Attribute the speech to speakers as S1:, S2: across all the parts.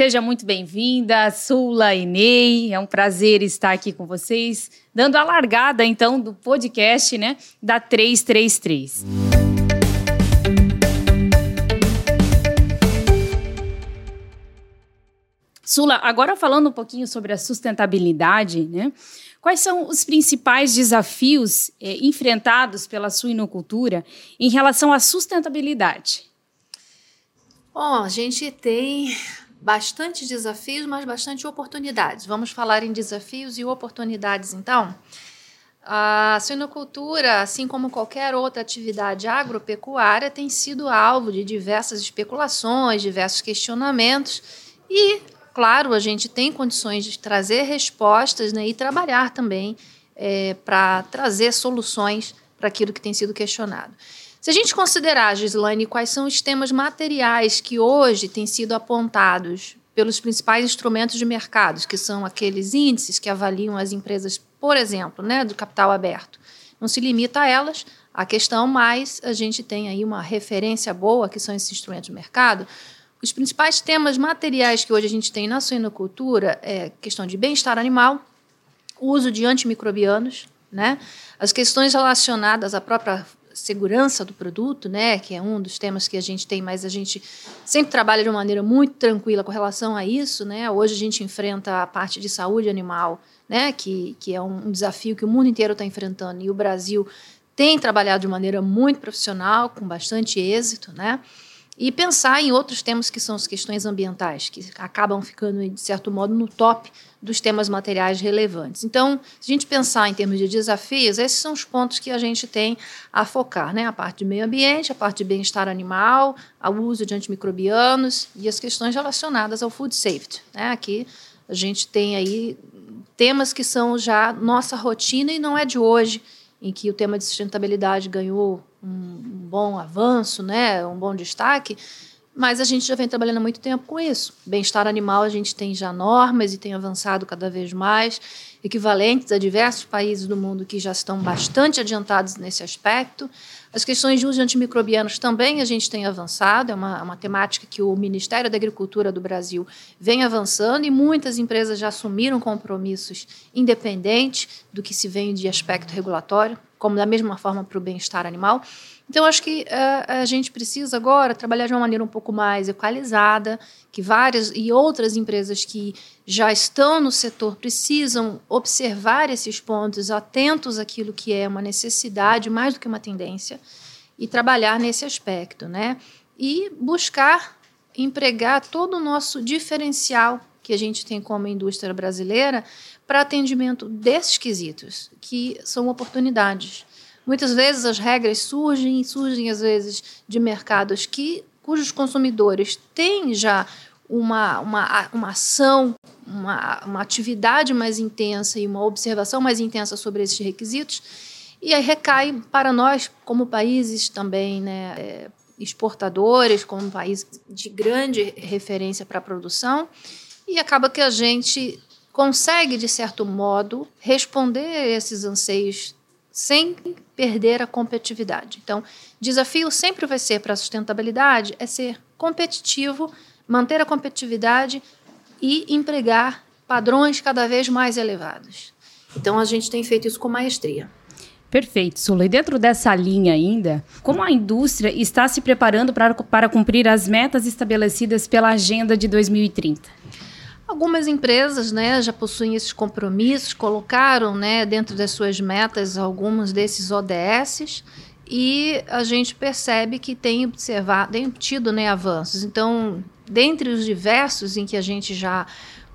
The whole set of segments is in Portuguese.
S1: Seja muito bem-vinda, Sula e Ney. É um prazer estar aqui com vocês, dando a largada então do podcast, né, da 333. Sula, agora falando um pouquinho sobre a sustentabilidade, né? Quais são os principais desafios eh, enfrentados pela suinocultura em relação à sustentabilidade?
S2: Bom, a gente tem bastante desafios, mas bastante oportunidades. Vamos falar em desafios e oportunidades, então. A suinocultura, assim como qualquer outra atividade agropecuária, tem sido alvo de diversas especulações, diversos questionamentos e, claro, a gente tem condições de trazer respostas né, e trabalhar também é, para trazer soluções para aquilo que tem sido questionado. Se a gente considerar, Gislaine, quais são os temas materiais que hoje têm sido apontados pelos principais instrumentos de mercado, que são aqueles índices que avaliam as empresas, por exemplo, né, do capital aberto. Não se limita a elas a questão, mas a gente tem aí uma referência boa, que são esses instrumentos de mercado. Os principais temas materiais que hoje a gente tem na suinocultura é questão de bem-estar animal, uso de antimicrobianos, né? as questões relacionadas à própria segurança do produto, né, que é um dos temas que a gente tem, mas a gente sempre trabalha de uma maneira muito tranquila com relação a isso, né? Hoje a gente enfrenta a parte de saúde animal, né, que, que é um desafio que o mundo inteiro está enfrentando e o Brasil tem trabalhado de maneira muito profissional, com bastante êxito, né? E pensar em outros temas que são as questões ambientais, que acabam ficando, de certo modo, no top dos temas materiais relevantes. Então, se a gente pensar em termos de desafios, esses são os pontos que a gente tem a focar, né? A parte de meio ambiente, a parte de bem-estar animal, o uso de antimicrobianos e as questões relacionadas ao food safety, né? Aqui a gente tem aí temas que são já nossa rotina e não é de hoje, em que o tema de sustentabilidade ganhou um, bom avanço, né, um bom destaque, mas a gente já vem trabalhando há muito tempo com isso. Bem-estar animal, a gente tem já normas e tem avançado cada vez mais, equivalentes a diversos países do mundo que já estão bastante adiantados nesse aspecto. As questões de uso antimicrobianos também a gente tem avançado, é uma, uma temática que o Ministério da Agricultura do Brasil vem avançando e muitas empresas já assumiram compromissos independentes do que se vem de aspecto regulatório, como da mesma forma para o bem-estar animal. Então, acho que uh, a gente precisa agora trabalhar de uma maneira um pouco mais equalizada, que várias e outras empresas que já estão no setor precisam observar esses pontos, atentos àquilo que é uma necessidade mais do que uma tendência, e trabalhar nesse aspecto, né? E buscar empregar todo o nosso diferencial que a gente tem como indústria brasileira para atendimento desses quesitos, que são oportunidades Muitas vezes as regras surgem, surgem às vezes de mercados que cujos consumidores têm já uma, uma, uma ação, uma, uma atividade mais intensa e uma observação mais intensa sobre esses requisitos, e aí recai para nós, como países também né, é, exportadores, como país de grande referência para a produção, e acaba que a gente consegue, de certo modo, responder a esses anseios sem perder a competitividade. Então, desafio sempre vai ser para a sustentabilidade é ser competitivo, manter a competitividade e empregar padrões cada vez mais elevados. Então, a gente tem feito isso com maestria.
S1: Perfeito, Sula. E dentro dessa linha ainda, como a indústria está se preparando para, para cumprir as metas estabelecidas pela Agenda de 2030?
S2: Algumas empresas né, já possuem esses compromissos, colocaram né, dentro das suas metas alguns desses ODS e a gente percebe que tem observado, tem tido né, avanços. Então, dentre os diversos em que a gente já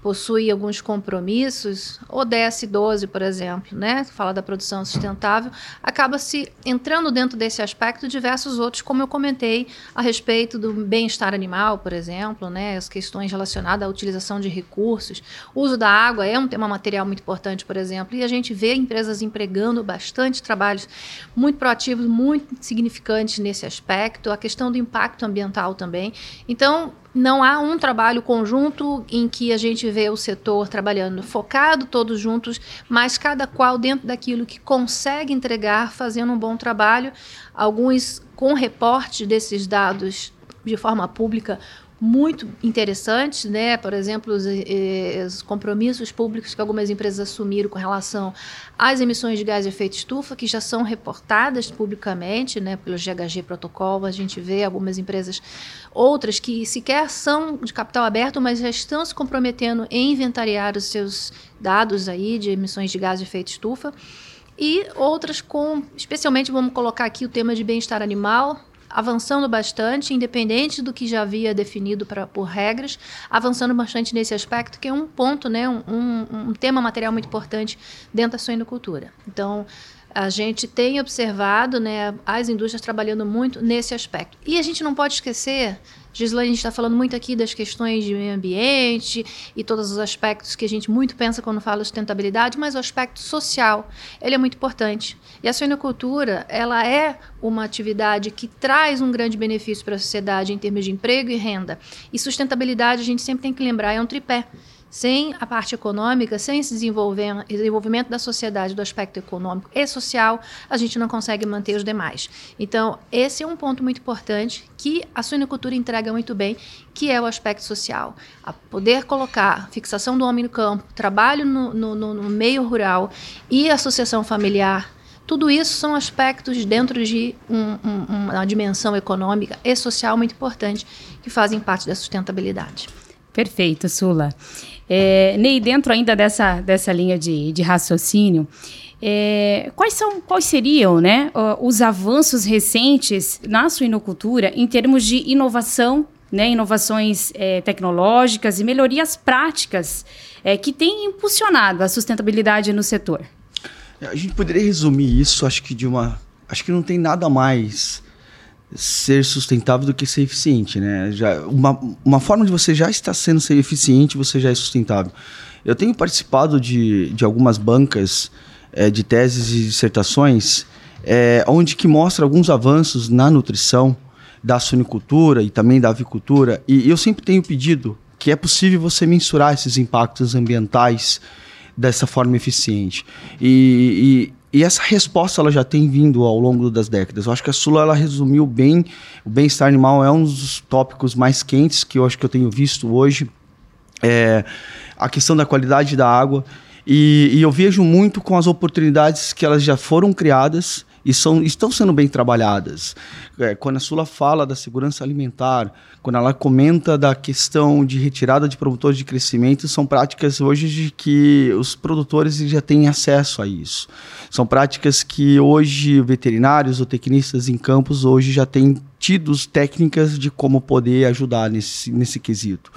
S2: possui alguns compromissos, ODS 12, por exemplo, né, fala da produção sustentável, acaba se entrando dentro desse aspecto diversos outros, como eu comentei a respeito do bem-estar animal, por exemplo, né, as questões relacionadas à utilização de recursos, o uso da água é um tema material muito importante, por exemplo, e a gente vê empresas empregando bastante trabalhos muito proativos, muito significantes nesse aspecto, a questão do impacto ambiental também. Então, não há um trabalho conjunto em que a gente vê o setor trabalhando focado, todos juntos, mas cada qual dentro daquilo que consegue entregar, fazendo um bom trabalho. Alguns com reporte desses dados de forma pública, muito interessantes, né? Por exemplo, os, eh, os, compromissos públicos que algumas empresas assumiram com relação às emissões de gás de efeito estufa, que já são reportadas publicamente, né? Pelo GHG protocolo, a gente vê algumas empresas, outras que sequer são de capital aberto, mas já estão se comprometendo em inventariar os seus dados aí de emissões de gás de efeito estufa e outras com, especialmente vamos colocar aqui o tema de bem-estar animal, avançando bastante, independente do que já havia definido pra, por regras, avançando bastante nesse aspecto, que é um ponto, né, um, um, um tema material muito importante dentro da suinocultura. Então, a gente tem observado né, as indústrias trabalhando muito nesse aspecto. E a gente não pode esquecer Gislaine, a gente está falando muito aqui das questões de meio ambiente e todos os aspectos que a gente muito pensa quando fala de sustentabilidade, mas o aspecto social, ele é muito importante. E a suinocultura, ela é uma atividade que traz um grande benefício para a sociedade em termos de emprego e renda. E sustentabilidade, a gente sempre tem que lembrar, é um tripé. Sem a parte econômica, sem esse desenvolvimento da sociedade, do aspecto econômico e social, a gente não consegue manter os demais. Então, esse é um ponto muito importante que a suinocultura entrega muito bem, que é o aspecto social. A poder colocar fixação do homem no campo, trabalho no, no, no meio rural e associação familiar tudo isso são aspectos dentro de um, um, uma dimensão econômica e social muito importante que fazem parte da sustentabilidade.
S1: Perfeito, Sula. É, Ney, dentro ainda dessa, dessa linha de, de raciocínio, é, quais, são, quais seriam né, os avanços recentes na suinocultura em termos de inovação, né, inovações é, tecnológicas e melhorias práticas é, que têm impulsionado a sustentabilidade no setor?
S3: A gente poderia resumir isso, acho que de uma. Acho que não tem nada mais ser sustentável do que ser eficiente, né? Já, uma, uma forma de você já estar sendo ser eficiente, você já é sustentável. Eu tenho participado de, de algumas bancas é, de teses e dissertações é, onde que mostra alguns avanços na nutrição da suinicultura e também da avicultura e eu sempre tenho pedido que é possível você mensurar esses impactos ambientais dessa forma eficiente. E, e essa resposta ela já tem vindo ao longo das décadas. Eu acho que a Sula ela resumiu bem. O bem-estar animal é um dos tópicos mais quentes que eu acho que eu tenho visto hoje. É a questão da qualidade da água. E, e eu vejo muito com as oportunidades que elas já foram criadas e são, estão sendo bem trabalhadas. É, quando a Sula fala da segurança alimentar, quando ela comenta da questão de retirada de promotores de crescimento, são práticas hoje de que os produtores já têm acesso a isso. São práticas que hoje veterinários ou tecnistas em campos hoje já têm tido técnicas de como poder ajudar nesse, nesse quesito.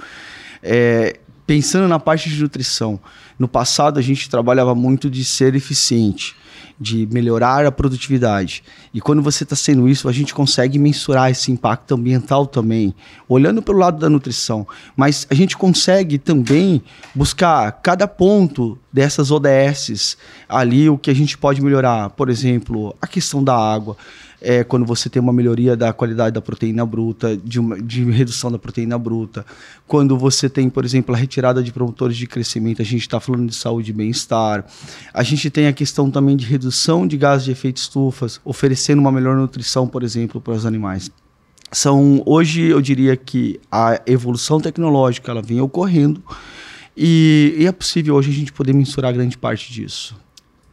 S3: É, pensando na parte de nutrição, no passado a gente trabalhava muito de ser eficiente de melhorar a produtividade. E quando você está sendo isso, a gente consegue mensurar esse impacto ambiental também, olhando pelo lado da nutrição. Mas a gente consegue também buscar cada ponto dessas ODSs ali, o que a gente pode melhorar. Por exemplo, a questão da água é, quando você tem uma melhoria da qualidade da proteína bruta, de, uma, de redução da proteína bruta. Quando você tem, por exemplo, a retirada de promotores de crescimento, a gente está falando de saúde e bem-estar. A gente tem a questão também de redução de gases de efeito estufas, oferecendo uma melhor nutrição, por exemplo, para os animais são hoje eu diria que a evolução tecnológica ela vem ocorrendo e, e, é possível hoje a gente poder mensurar grande parte disso.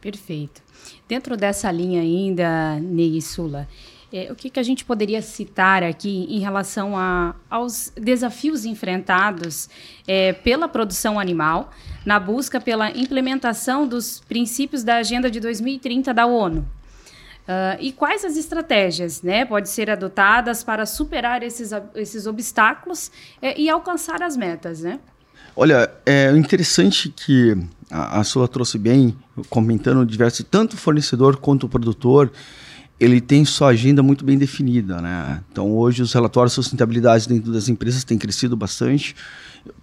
S1: Perfeito. Dentro dessa linha ainda, Ney Sula, é, o que, que a gente poderia citar aqui em relação a, aos desafios enfrentados é, pela produção animal na busca pela implementação dos princípios da Agenda de 2030 da ONU? Uh, e quais as estratégias né, podem ser adotadas para superar esses, esses obstáculos é, e alcançar as metas? Né?
S3: Olha, é interessante que a, a sua trouxe bem, comentando diversos, tanto o fornecedor quanto o produtor, ele tem sua agenda muito bem definida, né? Então hoje os relatórios de sustentabilidade dentro das empresas têm crescido bastante,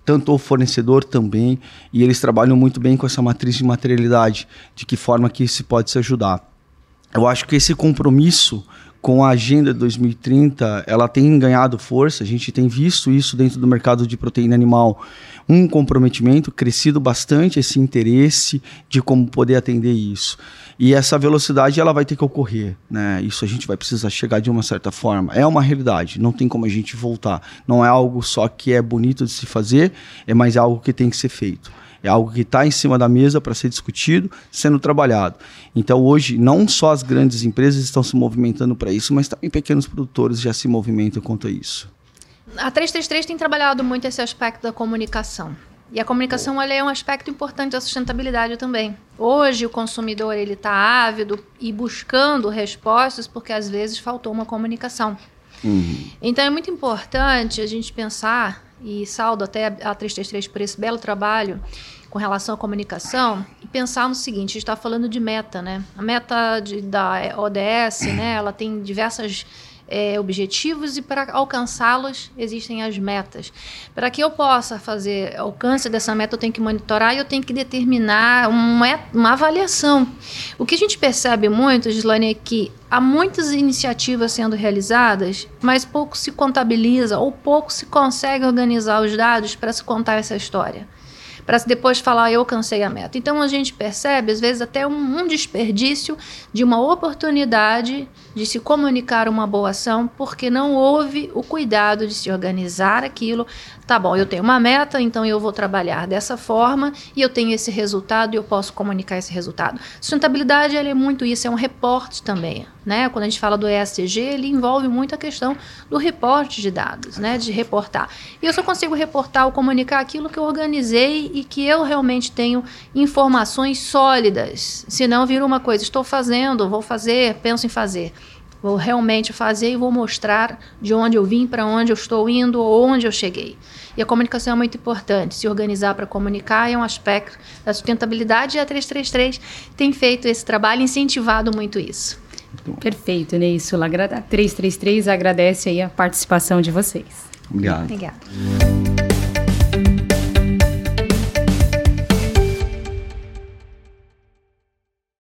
S3: tanto o fornecedor também, e eles trabalham muito bem com essa matriz de materialidade, de que forma que se pode se ajudar. Eu acho que esse compromisso com a agenda 2030, ela tem ganhado força. A gente tem visto isso dentro do mercado de proteína animal, um comprometimento crescido bastante esse interesse de como poder atender isso. E essa velocidade ela vai ter que ocorrer, né? Isso a gente vai precisar chegar de uma certa forma. É uma realidade, não tem como a gente voltar. Não é algo só que é bonito de se fazer, é mais algo que tem que ser feito. É algo que está em cima da mesa para ser discutido, sendo trabalhado. Então, hoje, não só as grandes empresas estão se movimentando para isso, mas também pequenos produtores já se movimentam quanto a isso.
S2: A 333 tem trabalhado muito esse aspecto da comunicação. E a comunicação é um aspecto importante da sustentabilidade também. Hoje o consumidor ele está ávido e buscando respostas porque às vezes faltou uma comunicação. Uhum. Então é muito importante a gente pensar e saldo até a 333 por esse belo trabalho com relação à comunicação e pensar no seguinte, a gente está falando de meta, né? A meta de, da ODS, né? Ela tem diversas é, objetivos e para alcançá-los existem as metas. Para que eu possa fazer alcance dessa meta, eu tenho que monitorar e eu tenho que determinar uma, uma avaliação. O que a gente percebe muito, Gislane, é que há muitas iniciativas sendo realizadas, mas pouco se contabiliza ou pouco se consegue organizar os dados para se contar essa história para depois falar eu alcancei a meta. Então a gente percebe, às vezes, até um, um desperdício de uma oportunidade de se comunicar uma boa ação, porque não houve o cuidado de se organizar aquilo. Tá bom, eu tenho uma meta, então eu vou trabalhar dessa forma e eu tenho esse resultado e eu posso comunicar esse resultado. Sustentabilidade é muito isso, é um reporte também. Né? Quando a gente fala do ESG, ele envolve muito a questão do reporte de dados, né? de reportar. E eu só consigo reportar ou comunicar aquilo que eu organizei e que eu realmente tenho informações sólidas. Senão vira uma coisa, estou fazendo, vou fazer, penso em fazer. Vou realmente fazer e vou mostrar de onde eu vim, para onde eu estou indo ou onde eu cheguei. E a comunicação é muito importante. Se organizar para comunicar é um aspecto da sustentabilidade e a 333 tem feito esse trabalho, incentivado muito isso.
S1: Perfeito, Neisula. 333 agradece aí a participação de vocês.
S3: Obrigado.
S2: Obrigada.